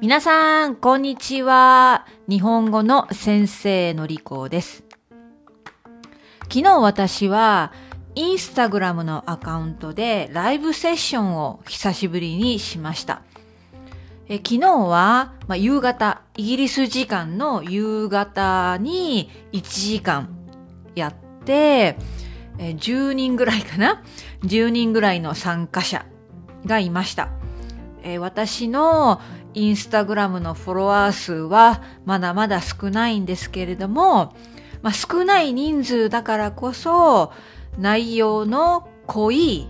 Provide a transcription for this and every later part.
皆さん、こんにちは。日本語の先生のりこです。昨日私は、インスタグラムのアカウントでライブセッションを久しぶりにしました。え昨日は、まあ、夕方、イギリス時間の夕方に1時間やって、え10人ぐらいかな ?10 人ぐらいの参加者がいました。え私のインスタグラムのフォロワー数はまだまだ少ないんですけれども、まあ、少ない人数だからこそ内容の濃い、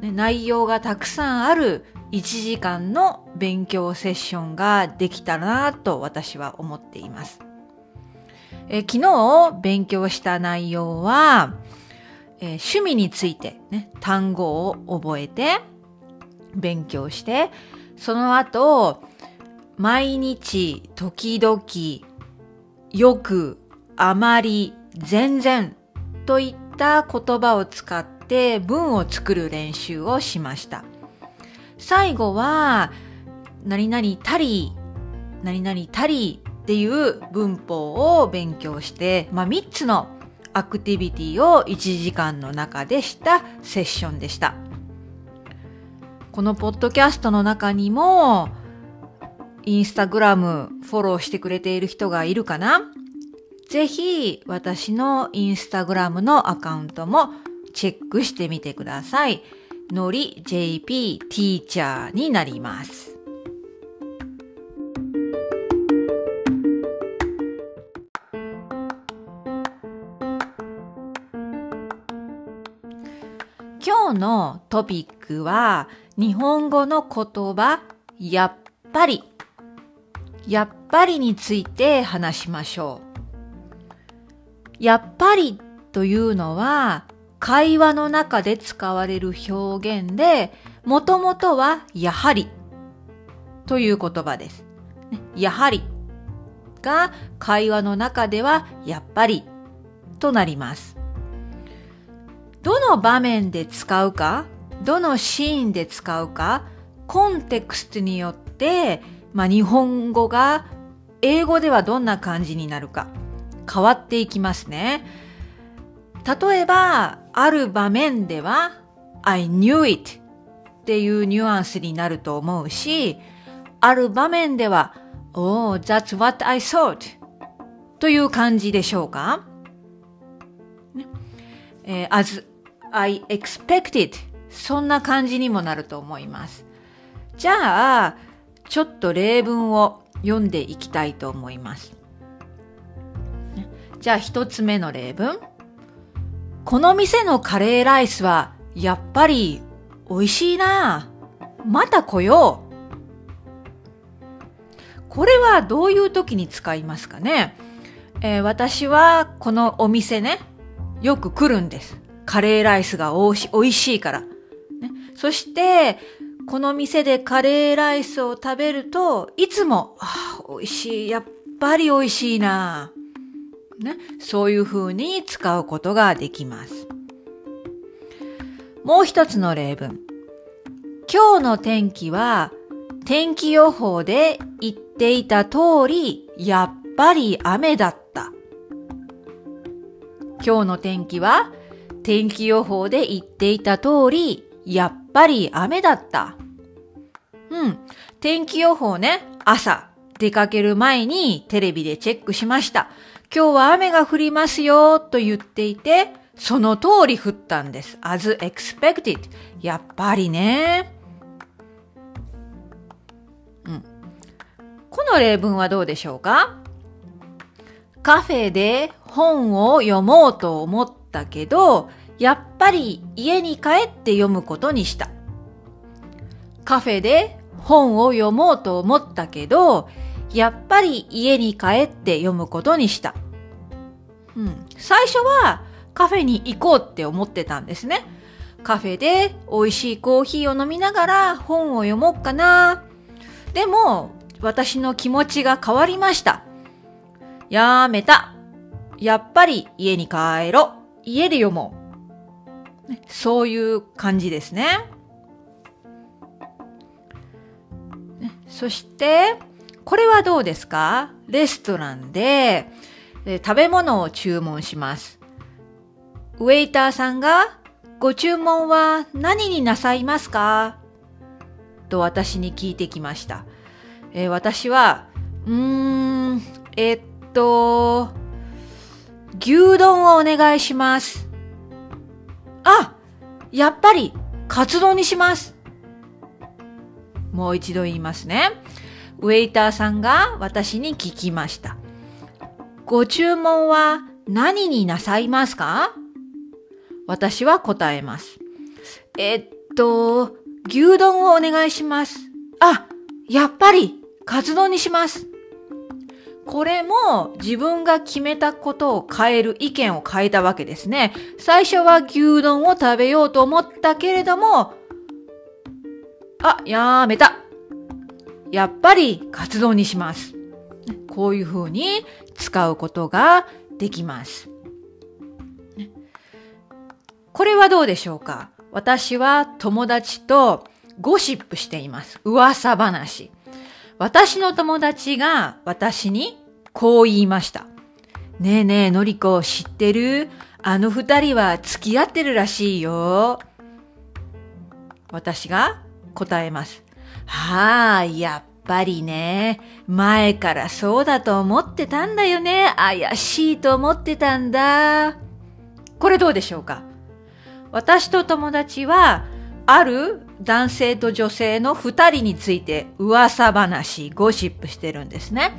内容がたくさんある1時間の勉強セッションができたらなと私は思っています。え昨日勉強した内容は、え趣味について、ね、単語を覚えて勉強してその後、毎日、時々、よく、あまり、全然といった言葉を使って文を作る練習をしました。最後は、何々たり、何々たりっていう文法を勉強して、まあ、3つのアクティビティを1時間の中でしたセッションでした。このポッドキャストの中にも、インスタグラムフォローしてくれている人がいるかな？ぜひ私のインスタグラムのアカウントもチェックしてみてください。のり JP ティーチャーになります。今日のトピックは日本語の言葉、やっぱり、やっぱりについて話しましょう。やっぱりというのは、会話の中で使われる表現で、もともとはやはりという言葉です。やはりが会話の中ではやっぱりとなります。どの場面で使うかどのシーンで使うか、コンテクストによって、まあ、日本語が英語ではどんな感じになるか変わっていきますね。例えば、ある場面では I knew it っていうニュアンスになると思うし、ある場面では Oh, that's what I thought という感じでしょうか、ね、as I expected そんな感じにもなると思います。じゃあ、ちょっと例文を読んでいきたいと思います。じゃあ一つ目の例文。この店のカレーライスはやっぱり美味しいな。また来よう。これはどういう時に使いますかね、えー、私はこのお店ね、よく来るんです。カレーライスがおいし美味しいから。ねそして、この店でカレーライスを食べると、いつも、ああ、美味しい。やっぱり美味しいな。ね、そういう風に使うことができます。もう一つの例文。今日の天気は、天気予報で言っていた通り、やっぱり雨だった。今日の天気は、天気予報で言っていた通り、やっぱり雨だった。うん。天気予報ね、朝、出かける前にテレビでチェックしました。今日は雨が降りますよ、と言っていて、その通り降ったんです。as expected. やっぱりね。うん。この例文はどうでしょうか？カフェで本を読もうと思ったけど、やっぱり家に帰って読むことにした。カフェで本を読もうと思ったけど、やっぱり家に帰って読むことにした。うん。最初はカフェに行こうって思ってたんですね。カフェで美味しいコーヒーを飲みながら本を読もうかな。でも、私の気持ちが変わりました。やめた。やっぱり家に帰ろう。家で読もう。そういう感じですね。そして、これはどうですか？レストランで、食べ物を注文します。ウェイターさんが、ご注文は何になさいますか？と私に聞いてきました。えー、私は、うーん、えー、っと、牛丼をお願いします。あ、やっぱり、カツ丼にします。もう一度言いますね。ウェイターさんが私に聞きました。ご注文は何になさいますか？私は答えます。えっと、牛丼をお願いします。あ、やっぱり、カツ丼にします。これも自分が決めたことを変える意見を変えたわけですね。最初は牛丼を食べようと思ったけれども、あ、やめた。やっぱりカツ丼にします。こういうふうに使うことができます。これはどうでしょうか？私は友達とゴシップしています。噂話。私の友達が私にこう言いました。ねえねえ、のりこ知ってる？あの二人は付き合ってるらしいよ。私が答えます。はあ、やっぱりね。前からそうだと思ってたんだよね。怪しいと思ってたんだ。これどうでしょうか？私と友達は、ある男性と女性の二人について噂話、ゴシップしてるんですね。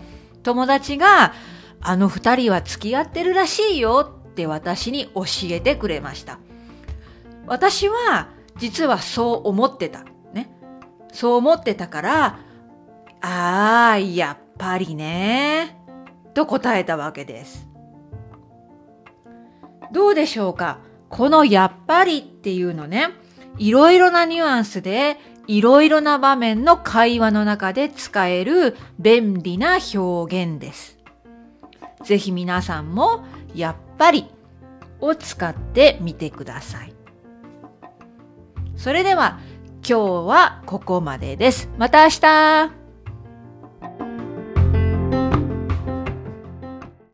友達が、あの二人は付き合ってるらしいよって私に教えてくれました。私は、実はそう思ってた。ね。そう思ってたから、ああ、やっぱりね。と答えたわけです。どうでしょうか？このやっぱりっていうのね、いろいろなニュアンスで、いろいろな場面の会話の中で使える便利な表現です。ぜひ皆さんも、やっぱりを使ってみてください。それでは、今日はここまでです。また明日